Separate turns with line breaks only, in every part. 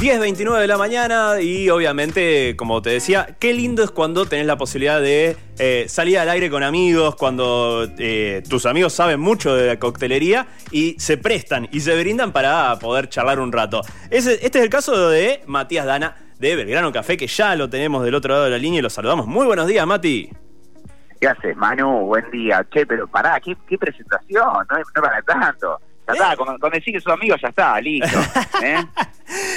10.29 de la mañana y obviamente, como te decía, qué lindo es cuando tenés la posibilidad de eh, salir al aire con amigos, cuando eh, tus amigos saben mucho de la coctelería y se prestan y se brindan para poder charlar un rato. este es el caso de Matías Dana de Belgrano Café, que ya lo tenemos del otro lado de la línea y lo saludamos. Muy buenos días, Mati.
¿Qué haces, Manu? Buen día. Che, pero pará, qué, presentación, no, no para tanto. Ya está, con, decir que sus amigos ya está, listo. ¿eh?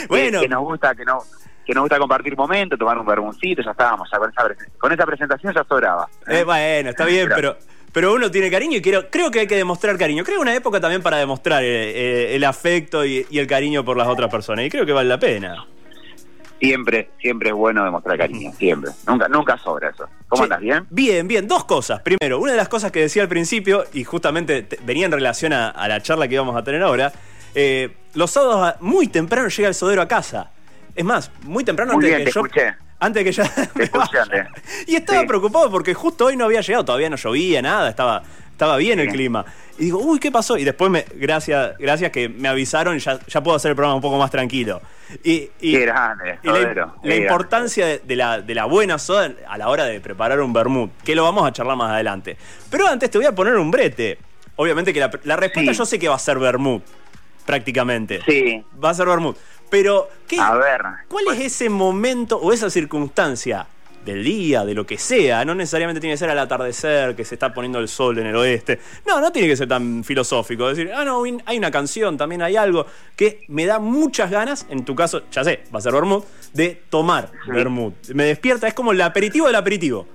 bueno. Que, nos gusta, que no que nos gusta compartir momentos, tomar un bermuncito, ya estábamos, ya con esa, con esa presentación ya sobraba.
¿eh? Eh, bueno, está bien, pero, pero uno tiene cariño y quiero, creo que hay que demostrar cariño. Creo que una época también para demostrar el afecto y, el cariño por las otras personas, y creo que vale la pena
siempre, siempre es bueno demostrar cariño, siempre. Nunca, nunca sobra eso. ¿Cómo andas? ¿Bien?
Bien, bien. Dos cosas. Primero, una de las cosas que decía al principio, y justamente venía en relación a, la charla que íbamos a tener ahora, eh, los sábados muy temprano llega el sodero a casa. Es más, muy temprano
antes
de que yo.
Escuché.
Antes de que ya. y estaba preocupado porque justo hoy no había llegado, todavía no llovía, nada, estaba, estaba bien el clima. Y digo, uy, ¿qué pasó? Y después, me, gracias, gracias que me avisaron ya, ya puedo hacer el programa un poco más tranquilo.
Y, y, grande,
la, importancia de, la, de la buena soda a la hora de preparar un vermut, que lo vamos a charlar más adelante. Pero antes te voy a poner un brete. Obviamente que la, respuesta yo sé que va a ser vermut, prácticamente.
Sí.
Va a ser vermut. Pero, ¿qué,
a ver,
¿cuál es ese momento o esa circunstancia del día, de lo que sea. No necesariamente tiene que ser al atardecer, que se está poniendo el sol en el oeste. No, no tiene que ser tan filosófico. Decir, ah, no, hay una canción, también hay algo que me da muchas ganas, en tu caso, ya sé, va a ser vermut, de tomar vermut. Me despierta, es como el aperitivo del aperitivo.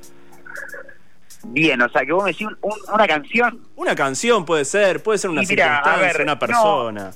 Bien, o sea, que vos me decís una canción.
Una canción puede ser, puede ser una circunstancia, una persona.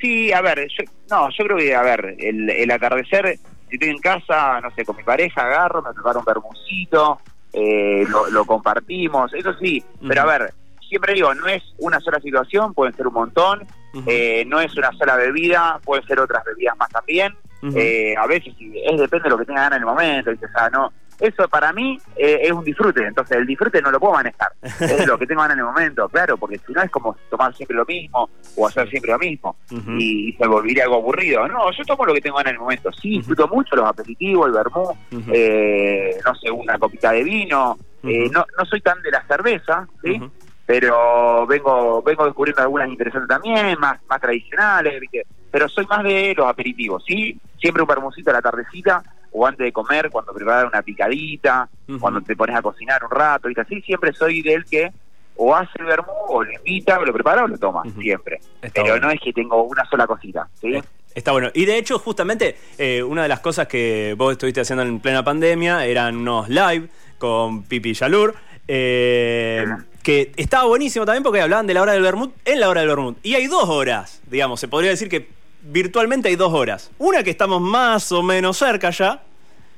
sí, a ver, yo, no, yo creo que, a ver, el, el atardecer si estoy en casa, no sé, con mi pareja, agarro, me preparo un bermucito, eh, lo, compartimos, eso sí, pero a ver, siempre digo, no es una sola situación, pueden ser un montón, eh, no es una sola bebida, pueden ser otras bebidas más también, eh, a veces es depende de lo que tenga ganas en el momento, o sea, no, eso para mí eh, es un disfrute, entonces el disfrute no lo puedo manejar, es lo que tengo ganas en el momento, claro, porque si no es como tomar siempre lo mismo o hacer siempre lo mismo y, se volvería algo aburrido. No, yo tomo lo que tengo ganas en el momento, sí, disfruto mucho los aperitivos, el vermú, eh, no sé, una copita de vino, eh, no, no soy tan de la cerveza, ¿sí? Pero vengo vengo descubriendo algunas interesantes también, más, más tradicionales, pero soy más de los aperitivos, ¿sí? Siempre un vermucito a la tardecita, o antes de comer, cuando preparas una picadita, cuando te pones a cocinar un rato, y así siempre soy del que o hace el vermú, o lo invita, o lo prepara, o lo toma, siempre. Pero no es que tengo una sola cosita, ¿sí?
Está bueno. Y de hecho, justamente, eh, una de las cosas que vos estuviste haciendo en plena pandemia eran unos live con Pipi Yalur. Eh, que estaba buenísimo también porque hablaban de la hora del vermut en la hora del vermut. Y hay dos horas, digamos, se podría decir que virtualmente hay dos horas. Una que estamos más o menos cerca ya.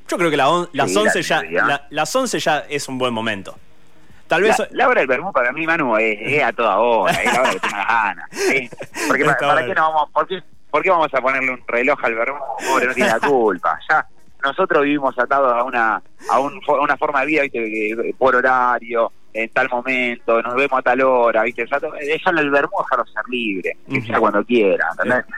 Yo creo que las 11 ya, las 11 ya es un buen momento. Tal vez.
La, hora del vermú para mí, Manu, es, a toda hora, es la hora que tengas ganas. Porque para, qué no vamos, por qué, por qué, vamos a ponerle un reloj al vermú? Pobre, no tiene la culpa. Ya nosotros vivimos atados a una a, un, una forma de vida, ¿viste? por horario, en tal momento, nos vemos a tal hora, ¿viste? Ya, déjalo el vermú, dejarlo ser libre, que sea cuando quiera,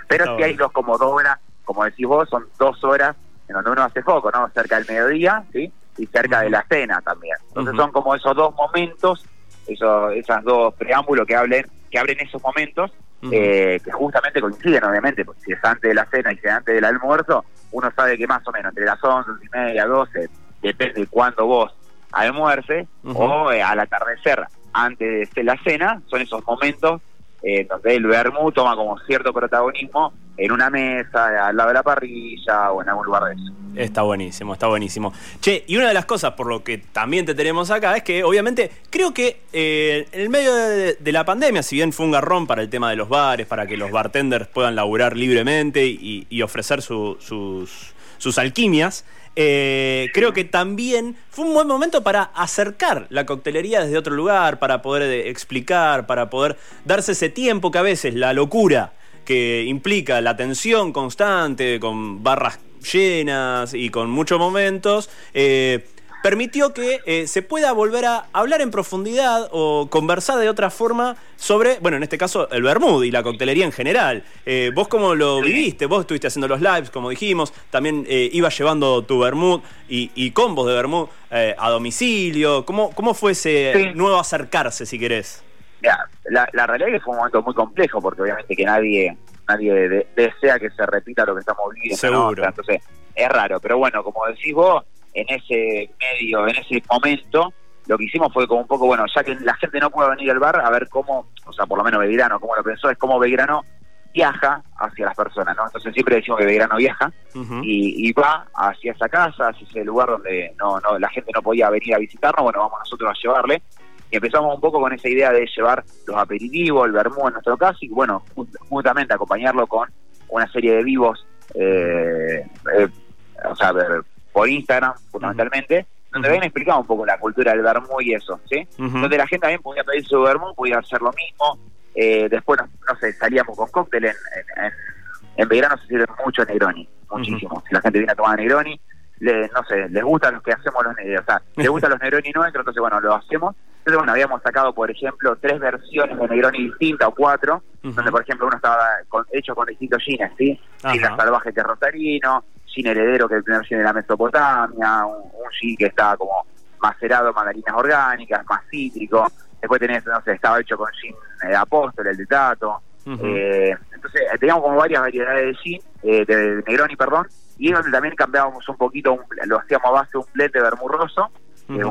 Pero si hay dos como dos horas, como decís vos, son dos horas en donde uno hace foco, ¿no? Cerca del mediodía, ¿sí? Y cerca de la cena también. Entonces son como esos dos momentos, esos, esas dos preámbulos que hablen, que abren esos momentos, eh, que justamente coinciden, obviamente, porque si es antes de la cena y si es antes del almuerzo, uno sabe que más o menos entre las 11, y media, 12, depende de cuándo vos almuerce, o eh, al atardecer antes de la cena, son esos momentos eh, donde el vermú toma como cierto protagonismo en una mesa, al lado de la parrilla o en algún lugar de eso.
Está buenísimo, está buenísimo. Che, y una de las cosas por lo que también te tenemos acá es que obviamente creo que eh, en el medio de, la pandemia, si bien fue un garrón para el tema de los bares, para que los bartenders puedan laburar libremente y, ofrecer sus, sus alquimias, eh, creo que también fue un buen momento para acercar la coctelería desde otro lugar, para poder eh, explicar, para poder darse ese tiempo que a veces la locura que implica la tensión constante, con barras llenas y con muchos momentos, eh, permitió que eh, se pueda volver a hablar en profundidad o conversar de otra forma sobre, bueno, en este caso, el Bermud y la coctelería en general. Eh, ¿Vos cómo lo viviste? Vos estuviste haciendo los lives, como dijimos, también eh, ibas llevando tu Bermud y, combos de Bermud a domicilio. ¿Cómo, ¿Cómo fue ese nuevo acercarse, si querés?
la, la realidad es que fue un momento muy complejo, porque obviamente que nadie nadie desea que se repita lo que estamos viviendo.
Seguro.
Entonces, es raro. Pero bueno, como decís vos, en ese medio, en ese momento, lo que hicimos fue como un poco, bueno, ya que la gente no puede venir al bar, a ver cómo, o sea, por lo menos Belgrano, como lo pensó, es cómo Belgrano viaja hacia las personas, ¿no? Entonces siempre decimos que Belgrano viaja y, va hacia esa casa, hacia ese lugar donde no, no la gente no podía venir a visitarnos, bueno, vamos nosotros a llevarle. Y empezamos un poco con esa idea de llevar los aperitivos, el vermú en nuestro caso, y bueno, justamente acompañarlo con una serie de vivos, eh, eh, o sea, por Instagram, fundamentalmente, donde habían explicado un poco la cultura del vermú y eso, ¿sí? Donde la gente también podía pedir su vermú, podía hacer lo mismo. Eh, después, no, sé, salíamos con cóctel en, en, en, verano se sirve mucho Negroni, muchísimo. Si la gente viene a tomar Negroni, le, no sé, les gusta los que hacemos los Negroni, o sea, les gustan los Negroni nuestros, entonces bueno, lo hacemos. Entonces bueno, habíamos sacado, por ejemplo, tres versiones de Negroni distintas o cuatro, donde por ejemplo uno estaba hecho con distintos jeans, ¿sí? Gin salvaje que es rosarino, gin heredero que es el primer gin de la Mesopotamia, un, un que estaba como macerado, mandarinas orgánicas, más cítrico. Después tenés, no sé, estaba hecho con gin de apóstol, el de Tato. eh, entonces teníamos como varias variedades de gin, eh, de Negroni, perdón, y donde también cambiábamos un poquito, lo hacíamos a base de un de vermurroso, un,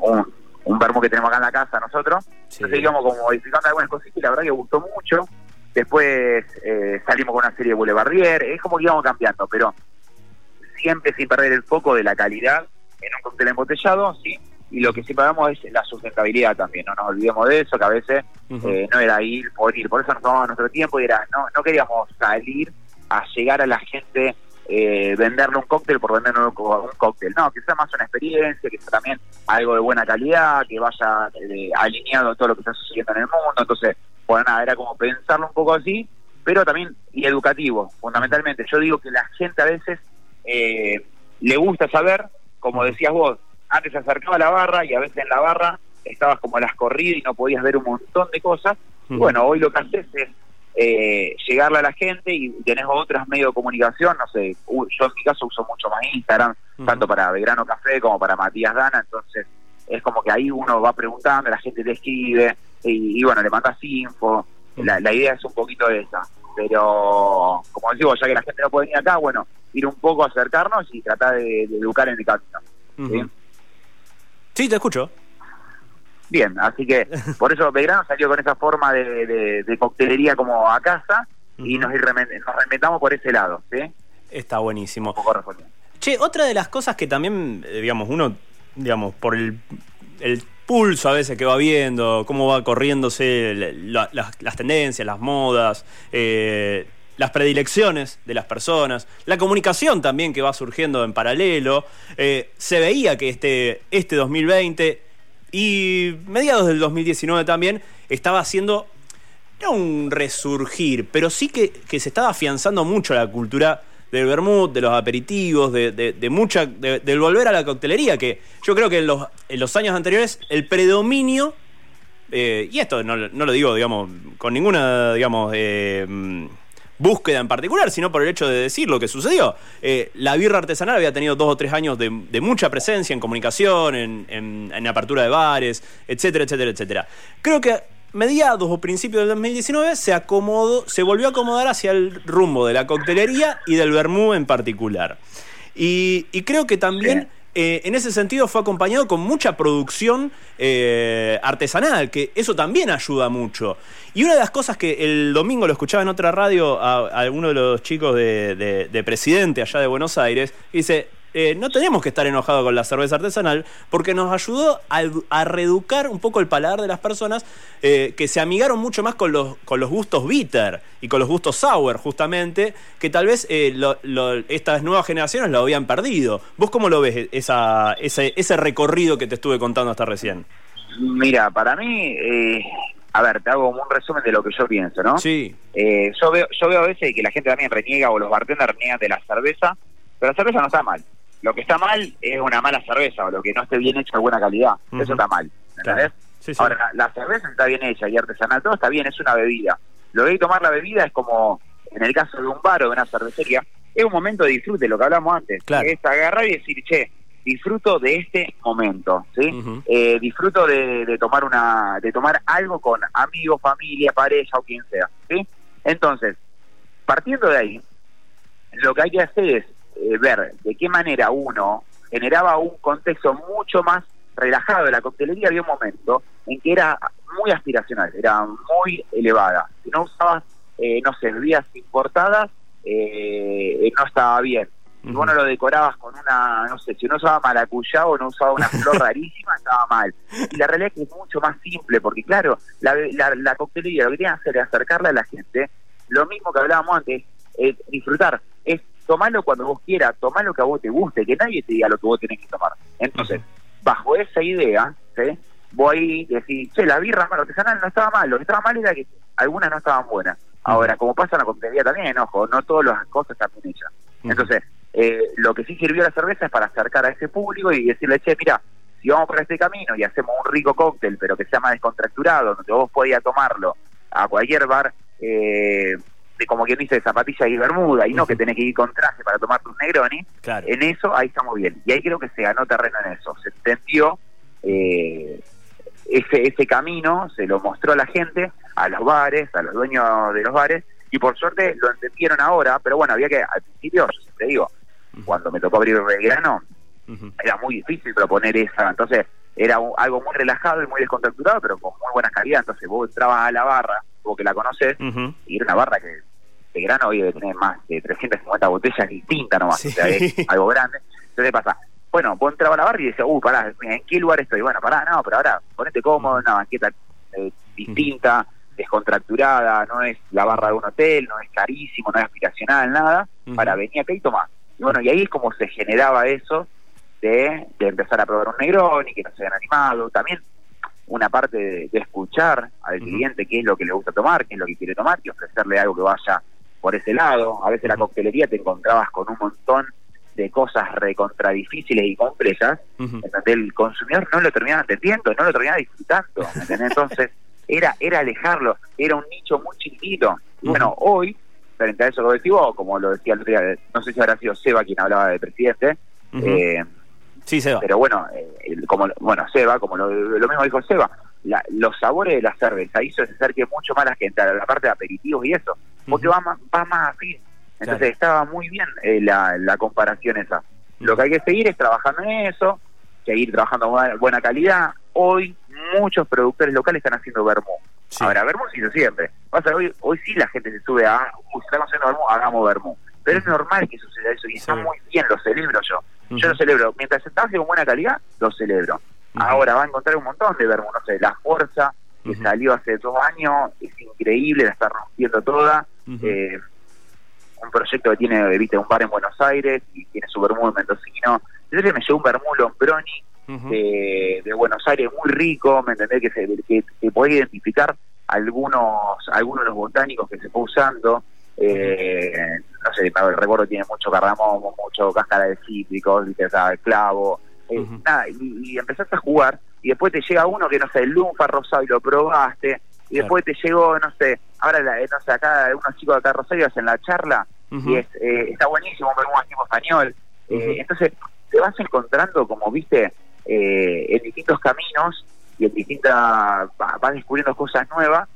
un, un, vermo que tenemos acá en la casa nosotros. Entonces íbamos como modificando algunas cositas y la verdad que gustó mucho. Después eh, salimos con una serie de Boulevardier, es como que íbamos cambiando, pero siempre sin perder el foco de la calidad en un cóctel embotellado, sí, y lo que sí pagamos es la sustentabilidad también, no nos olvidemos de eso, que a veces eh, no era ir por ir, por eso nos tomamos nuestro tiempo y era, no, no queríamos salir a llegar a la gente eh, venderle un cóctel por venderle un cóctel. No, que sea más una experiencia, que sea también algo de buena calidad, que vaya eh, alineado a todo lo que está sucediendo en el mundo. Entonces, bueno, nada, era como pensarlo un poco así, pero también y educativo, fundamentalmente. Yo digo que la gente a veces eh, le gusta saber, como decías vos, antes se acercaba a la barra y a veces en la barra estabas como a las corridas y no podías ver un montón de cosas. Bueno, hoy lo que haces es eh, llegarle a la gente y tenés otras medios de comunicación, no sé, yo en mi caso uso mucho más Instagram, tanto para Belgrano Café como para Matías Dana, entonces es como que ahí uno va preguntando, la gente te escribe y, bueno, le mandas info, la, idea es un poquito de esa, pero como digo, ya que la gente no puede venir acá, bueno, ir un poco a acercarnos y tratar de, educar en el camino.
¿sí? te escucho.
Bien, así que por eso Belgrano salió con esa forma de, coctelería como a casa y nos, nos remetamos por ese lado, ¿sí?
Está buenísimo. che, otra de las cosas que también, eh, digamos, uno, digamos, por el, pulso a veces que va viendo, cómo va corriéndose las tendencias, las modas, eh, las predilecciones de las personas, la comunicación también que va surgiendo en paralelo, eh, se veía que este, este 2020 y mediados del 2019 también estaba haciendo, no un resurgir, pero sí que, se estaba afianzando mucho la cultura del vermut, de los aperitivos, de, de, mucha, del volver a la coctelería, que yo creo que en los, en los años anteriores el predominio, eh, y esto no, no, lo digo, digamos, con ninguna, digamos, eh, búsqueda en particular, sino por el hecho de decir lo que sucedió. Eh, la birra artesanal había tenido dos o tres años de, mucha presencia en comunicación, en, apertura de bares, etcétera, etcétera, etcétera. Creo que mediados o principios del 2019 se acomodó, se volvió a acomodar hacia el rumbo de la coctelería y del vermú en particular. Y, creo que también... Eh, en ese sentido fue acompañado con mucha producción eh, artesanal, que eso también ayuda mucho. Y una de las cosas que el domingo lo escuchaba en otra radio a, alguno de los chicos de, Presidente allá de Buenos Aires, dice, eh, no tenemos que estar enojados con la cerveza artesanal porque nos ayudó a, reeducar un poco el paladar de las personas eh, que se amigaron mucho más con los, con los gustos bitter y con los gustos sour, justamente, que tal vez eh, estas nuevas generaciones lo habían perdido. ¿Vos cómo lo ves esa, ese, ese recorrido que te estuve contando hasta recién?
Mira, para mí a ver, te hago un resumen de lo que yo pienso, ¿no?
Sí.
Eh, yo, veo, yo veo a veces que la gente también reniega o los bartenders reniegan de la cerveza, pero la cerveza no está mal. Lo que está mal es una mala cerveza o lo que no esté bien hecho de buena calidad. Eso está mal. ¿Entendés? Ahora, la, cerveza está bien hecha y artesanal, todo está bien, es una bebida. Lo que hay que tomar la bebida es como, en el caso de un bar o de una cervecería, es un momento de disfrute, lo que hablamos antes. Es agarrar y decir, che, disfruto de este momento, ¿sí? Eh, disfruto de, tomar una, de tomar algo con amigos, familia, pareja o quien sea, ¿sí? Entonces, partiendo de ahí, lo que hay que hacer es eh, ver de qué manera uno generaba un contexto mucho más relajado de la coctelería. Había un momento en que era muy aspiracional, era muy elevada. Si no usabas, eh, no sé, bebidas importadas, eh, no estaba bien. Si vos no lo decorabas con una, no sé, si uno usaba maracuyá o no usaba una flor rarísima, estaba mal. Y la realidad es que es mucho más simple, porque claro, la, la, coctelería lo que tiene que hacer es acercarle a la gente, lo mismo que hablábamos antes, es disfrutar, es tomarlo cuando vos quieras, tomar lo que a vos te guste, que nadie te diga lo que vos tenés que tomar. Entonces, bajo esa idea, ¿sí? voy a decir, che, la birra artesanal no estaba mal, lo que estaba mal era que algunas no estaban buenas. Ahora, como pasa en la coctelería también, ojo, no todas las cosas están bien hechas. Entonces, eh, lo que sí sirvió la cerveza es para acercar a ese público y decirle, che, mira, si vamos por este camino y hacemos un rico cóctel, pero que sea más descontracturado, donde vos podías tomarlo a cualquier bar, eh, de como quien dice, zapatilla y bermuda, y no que tenés que ir con traje para tomar tus Negroni, en eso ahí estamos bien. Y ahí creo que se ganó terreno en eso. Se entendió eh, ese, ese camino, se lo mostró a la gente, a los bares, a los dueños de los bares, y por suerte lo entendieron ahora, pero bueno, había que, al principio, yo siempre digo, cuando me tocó abrir Belgrano, era muy difícil proponer esa, entonces era algo muy relajado y muy descontracturado, pero con muy buena calidad, entonces vos entrabas a la barra, vos que la conoces, y era una barra que Belgrano hoy debe tener más de 350 botellas distintas nomás, o sea, es algo grande, entonces pasa, bueno, vos entrabas a la barra y decías, uh, pará, ¿en qué lugar estoy? Bueno, pará, no, pero ahora ponete cómodo, una banqueta eh, distinta, descontracturada, no es la barra de un hotel, no es carísimo, no es aspiracional, nada, para venir acá y tomar. Y bueno, y ahí es como se generaba eso de, empezar a probar un negrón y que no se hayan animado. También una parte de, escuchar al cliente qué es lo que le gusta tomar, qué es lo que quiere tomar y ofrecerle algo que vaya por ese lado. A veces la coctelería te encontrabas con un montón de cosas recontra difíciles y complejas, el consumidor no lo terminaba entendiendo, no lo terminaba disfrutando, Entonces, era, era alejarlo, era un nicho muy chiquito. Bueno, hoy, frente a eso lo decimos, como lo decía el otro día, no sé si habrá sido Seba quien hablaba de presidente, eh,
sí, Seba.
pero bueno, eh, como bueno, Seba, como lo, mismo dijo Seba, los sabores de la cerveza hizo acerque mucho más a la gente, a la parte de aperitivos y eso, porque va, más, va más afín. Entonces estaba muy bien eh, la, la comparación esa. Lo que hay que seguir es trabajando en eso, seguir trabajando con buena calidad. Hoy muchos productores locales están haciendo vermú. Ahora, vermú sí siempre. Pasa, hoy, hoy sí la gente se sube a, uy, estamos haciendo vermú, hagamos vermú. Pero es normal que suceda eso y está muy bien, lo celebro yo. Yo lo celebro. Mientras se trabaje con buena calidad, lo celebro. Ahora va a encontrar un montón de vermú, no sé, La Fuerza, que salió hace dos años, es increíble, la está rompiendo toda. eh, un proyecto que tiene, viste, un bar en Buenos Aires y tiene su en mendocino. Entonces me llevó un vermú Lombroni de, Buenos Aires muy rico, ¿me entendés? Que, se, que, que identificar algunos algunos de los botánicos que se fue usando. Eh, no sé, el recuerdo tiene mucho cardamomo, mucho cáscara de cítricos, ¿viste? O clavo. Eh, nada, y, empezaste a jugar y después te llega uno que, no sé, el lunfa rosado y lo probaste y después te llegó, no sé, ahora, no sé, acá unos chicos de acá Rosario hacen la charla y es, eh, está buenísimo, un tipo español. Eh, entonces, te vas encontrando, como viste, eh, en distintos caminos y en distintas, vas descubriendo cosas nuevas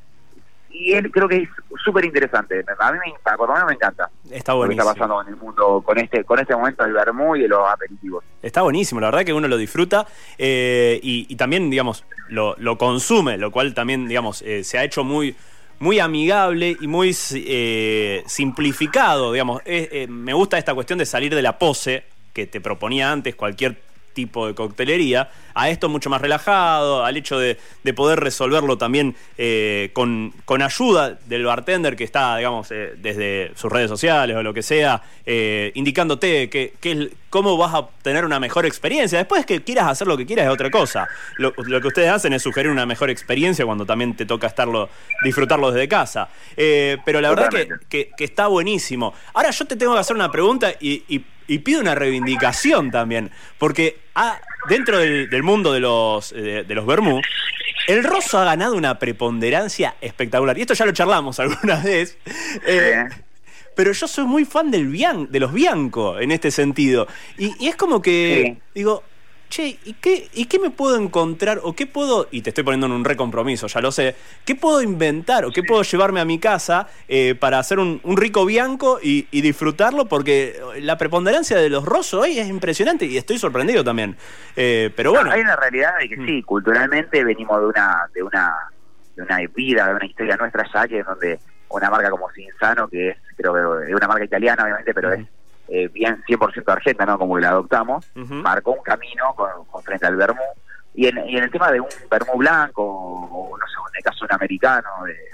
y él creo que es súper interesante. A mí me, por lo menos me encanta.
Está buenísimo.
Lo que está pasando en el mundo con este con este momento del vermú y de los aperitivos.
Está buenísimo, la verdad que uno lo disfruta eh, y, también, digamos, lo, lo, consume, lo cual también, digamos, eh, se ha hecho muy muy amigable y muy eh, simplificado, digamos. me gusta esta cuestión de salir de la pose que te proponía antes cualquier tipo de coctelería, a esto mucho más relajado, al hecho de, poder resolverlo también eh, con, ayuda del bartender que está, digamos, eh, desde sus redes sociales o lo que sea, eh, indicándote que, cómo vas a tener una mejor experiencia. Después que quieras hacer lo que quieras es otra cosa. Lo, que ustedes hacen es sugerir una mejor experiencia cuando también te toca estarlo, disfrutarlo desde casa. Eh, pero la verdad que, que, está buenísimo. Ahora yo te tengo que hacer una pregunta y, pido una reivindicación también, porque ah, dentro del, mundo de los, de, los Bermú, el roso ha ganado una preponderancia espectacular. Y esto ya lo charlamos alguna vez. Eh, pero yo soy muy fan del de los Bianco en este sentido. Y, es como que, digo, che, ¿y qué, ¿y qué me puedo encontrar o qué puedo, y te estoy poniendo en un recompromiso, ya lo sé, qué puedo inventar o qué puedo llevarme a mi casa eh, para hacer un, rico bianco y, disfrutarlo? Porque la preponderancia de los rosos hoy es impresionante y estoy sorprendido también. Eh, pero bueno.
Hay una realidad de que mm. sí, culturalmente venimos de una, de una, de una vida, de una historia nuestra ya que es donde una marca como Cinzano, que es, creo que es una marca italiana obviamente, pero es eh, bien 100% argenta, ¿no? Como que la adoptamos, marcó un camino con, frente al Bermú. Y en, y en, el tema de un Bermú blanco, o no sé, en el caso de un americano,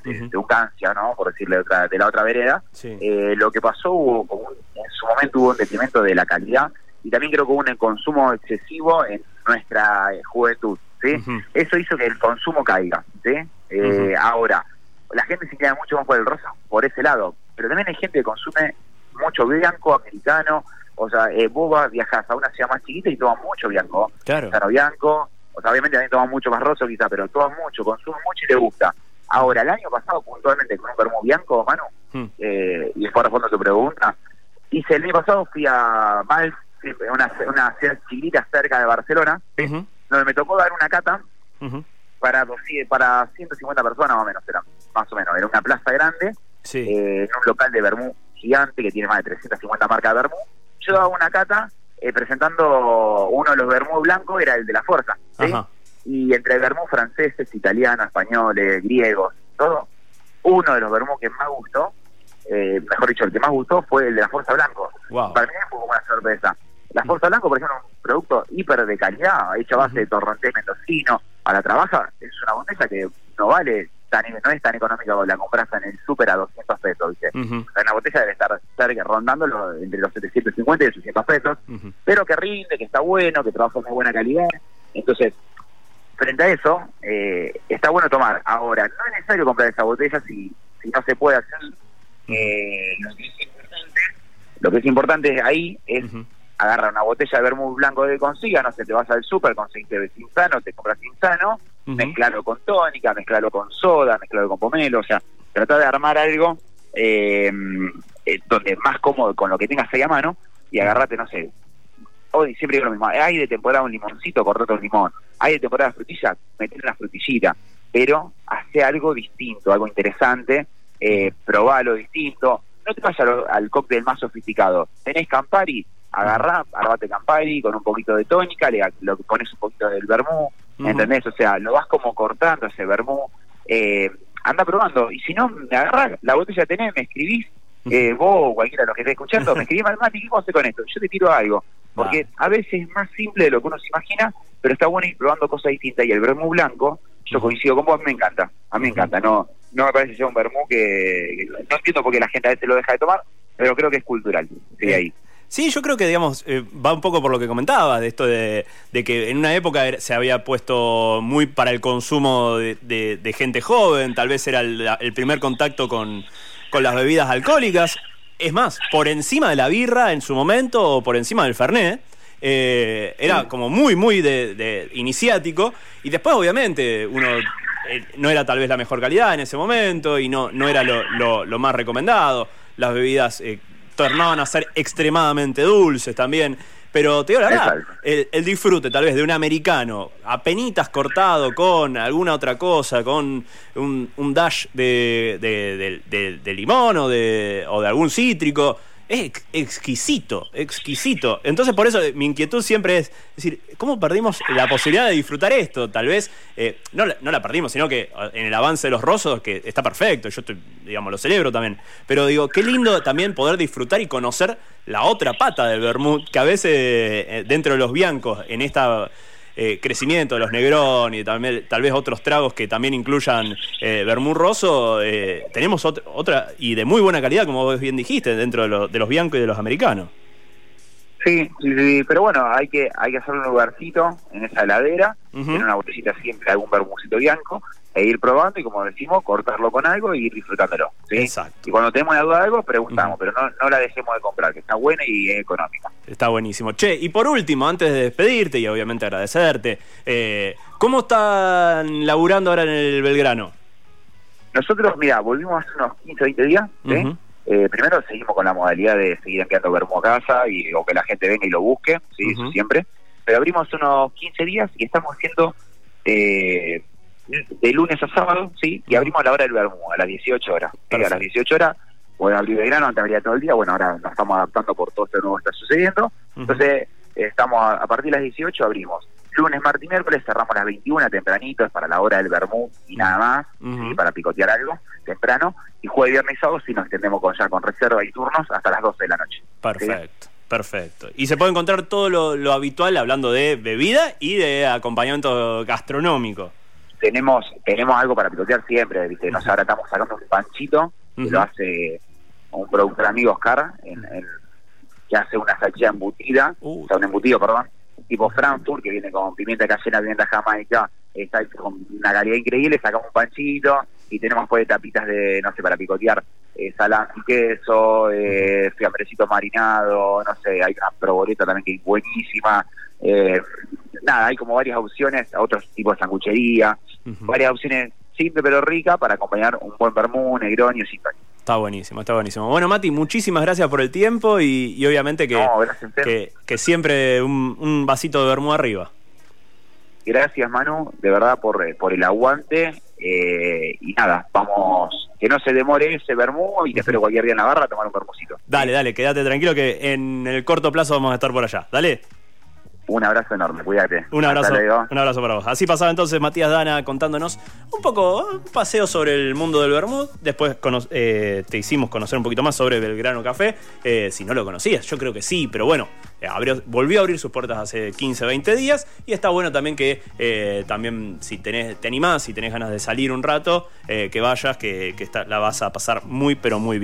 de, un Cancia, ¿no? Por decirle de, otra, de la otra vereda, eh, lo que pasó, hubo, en su momento hubo un detrimento de la calidad y también creo que hubo un consumo excesivo en nuestra eh, juventud, ¿sí? Eso hizo que el consumo caiga, ¿sí? Ahora, la gente se queda mucho más por el rosa, por ese lado, pero también hay gente que consume mucho bianco, americano, o sea, eh, vos viajas a una ciudad más chiquita y tomas mucho bianco.
Claro.
bianco, o sea, obviamente también toman mucho más roso quizá, pero toman mucho, consumen mucho y le gusta. Ahora, el año pasado, puntualmente con un vermú bianco, Manu, hmm. eh, y después respondo tu pregunta, hice el año pasado fui a Mal, una, una ciudad chiquita cerca de Barcelona, donde me tocó dar una cata para, para 150 personas más o menos, era, más o menos, era una plaza grande, eh, en un local de vermú gigante que tiene más de 350 marcas de vermú. Yo daba una cata eh, presentando uno de los vermú blancos, era el de la fuerza. Y entre vermú franceses, italianos, españoles, griegos, todo, uno de los vermú que más gustó, eh, mejor dicho, el que más gustó fue el de la fuerza blanco. Para mí fue una sorpresa. La Fuerza Blanco, por ejemplo, un producto hiper de calidad, hecho a base de torrontés mendocino, a la trabaja, es una botella que no vale no es tan económica como la compras en el súper a 200 pesos, ¿viste? una botella debe estar, rondando entre los 750 y los 600 pesos, pero que rinde, que está bueno, que trabaja de buena calidad. Entonces, frente a eso, eh, está bueno tomar. Ahora, no es necesario comprar esa botella si, si no se puede hacer. Eh, lo que es importante, lo que es importante ahí es agarrar una botella de vermú blanco que consiga, no sé, te vas al súper, conseguiste Cinzano, te compras Cinzano, mezclalo con tónica, mezclalo con soda, mezclalo con pomelo, o sea, trata de armar algo eh, eh, donde más cómodo con lo que tengas ahí a mano y agarrate, no sé, hoy siempre digo lo mismo, hay de temporada un limoncito, cortate un limón, hay de temporada frutilla, meter una frutillita, pero hace algo distinto, algo interesante, eh, probalo distinto, no te vayas al, al cóctel más sofisticado, tenés Campari, agarrá, armate Campari con un poquito de tónica, le, lo pones un poquito del vermú, ¿entendés? O sea, lo vas como cortando ese vermú, eh, anda probando, y si no, me agarrás, la botella tenés, me escribís, eh, vos o cualquiera de los que esté escuchando, me escribís, Mati, ¿qué vamos a hacer con esto? Yo te tiro algo, porque a veces es más simple de lo que uno se imagina, pero está bueno ir probando cosas distintas, y el vermú blanco, yo coincido con vos, me encanta, a mí me encanta, no no me parece ser un vermú que, no entiendo por qué la gente a veces lo deja de tomar, pero creo que es cultural, sí, ahí.
Sí, yo creo que, digamos, eh, va un poco por lo que comentaba, de esto de, que en una época se había puesto muy para el consumo de, gente joven, tal vez era el, primer contacto con, las bebidas alcohólicas. Es más, por encima de la birra en su momento, o por encima del Fernet, eh, era como muy, muy de, iniciático. Y después, obviamente, uno eh, no era tal vez la mejor calidad en ese momento y no, no era lo, más recomendado. Las bebidas tornaban a ser extremadamente dulces también. Pero te digo la verdad, el, disfrute tal vez de un americano apenitas cortado con alguna otra cosa, con un, dash de, de, limón o de, o de algún cítrico, es exquisito, exquisito. Entonces, por eso mi inquietud siempre es decir, ¿cómo perdimos la posibilidad de disfrutar esto? Tal vez, eh, no, no, la perdimos, sino que uh, en el avance de los rosos, que está perfecto, yo digamos, lo celebro también. Pero digo, qué lindo también poder disfrutar y conocer la otra pata del vermut, que a veces eh, dentro de los biancos, en esta eh, crecimiento de los Negrón y también, tal vez otros tragos que también incluyan eh, roso, eh, tenemos otra, y de muy buena calidad, como vos bien dijiste, dentro de, de los biancos y de los americanos.
Sí, sí, pero bueno, hay que hay que hacer un lugarcito en esa heladera,
Ujú.
tener una botellita siempre, algún bermucito bianco, e ir probando y como decimos, cortarlo con algo y ir disfrutándolo. ¿sí?
Exacto.
Y cuando tenemos la duda de algo, preguntamos, pero no, no la dejemos de comprar, que está buena y es económica.
Está buenísimo. Che, y por último, antes de despedirte y obviamente agradecerte, eh, ¿cómo están laburando ahora en el Belgrano?
Nosotros, mira, volvimos hace unos 15, 20 días. Eh, primero seguimos con la modalidad de seguir enviando vermo a casa y, o que la gente venga y lo busque, sí,
Ujú.
siempre. Pero abrimos unos 15 días y estamos haciendo eh, de lunes a sábado, sí, y abrimos a la hora del vermú, a las 18 horas. ¿sí? A las 18 horas, bueno, abrir verano, antes abría todo el día, bueno, ahora nos estamos adaptando por todo esto nuevo que está sucediendo. Entonces, estamos a, a partir de las 18 abrimos. Lunes, martes y miércoles cerramos a las 21 tempranito, es para la hora del vermú y nada más,
Ujú.
¿sí? para picotear algo temprano. Y jueves, viernes y sábado sí nos extendemos con, ya con reserva y turnos hasta las 12 de la noche.
Perfecto, perfecto. Y se puede encontrar todo lo, lo habitual hablando de bebida y de acompañamiento gastronómico.
Tenemos tenemos algo para picotear siempre, ¿viste? Nos ahora estamos sacando un panchito que lo hace un productor amigo Oscar, en, en- que hace una salchicha embutida,
Uh.
o sea, un embutido, perdón, tipo Frankfurt, que viene con pimienta cayena, pimienta jamaica, está hecho con una calidad increíble, sacamos un panchito y tenemos pues tapitas de, no sé, para picotear, eh, salami y queso, eh, fiambrecito marinado, no sé, hay una proboleta también que es buenísima, eh, nada, hay como varias opciones, otros tipos de sanguchería,
Ujú.
varias opciones simple pero rica para acompañar un buen vermú, negrón y sin
Está buenísimo, está buenísimo. Bueno, Mati, muchísimas gracias por el tiempo y, y obviamente que,
No,
que, que siempre un, un vasito de vermú arriba.
Gracias Manu, de verdad por, eh, por el aguante eh, y nada, vamos, que no se demore ese vermú y te espero cualquier día en la barra a tomar un vermucito.
Dale, dale, quédate tranquilo que en el corto plazo vamos a estar por allá. Dale.
Un abrazo enorme, cuídate.
Un abrazo, un abrazo para vos. Así pasaba entonces Matías Dana contándonos un poco, un paseo sobre el mundo del Bermud. Después eh, te hicimos conocer un poquito más sobre Belgrano Café. Eh, si no lo conocías, yo creo que sí, pero bueno, eh, abrió- volvió a abrir sus puertas hace 15, 20 días. Y está bueno también que eh, también si tenés, te animás, si tenés ganas de salir un rato, que vayas, que, que está- la vas a pasar muy, pero muy bien.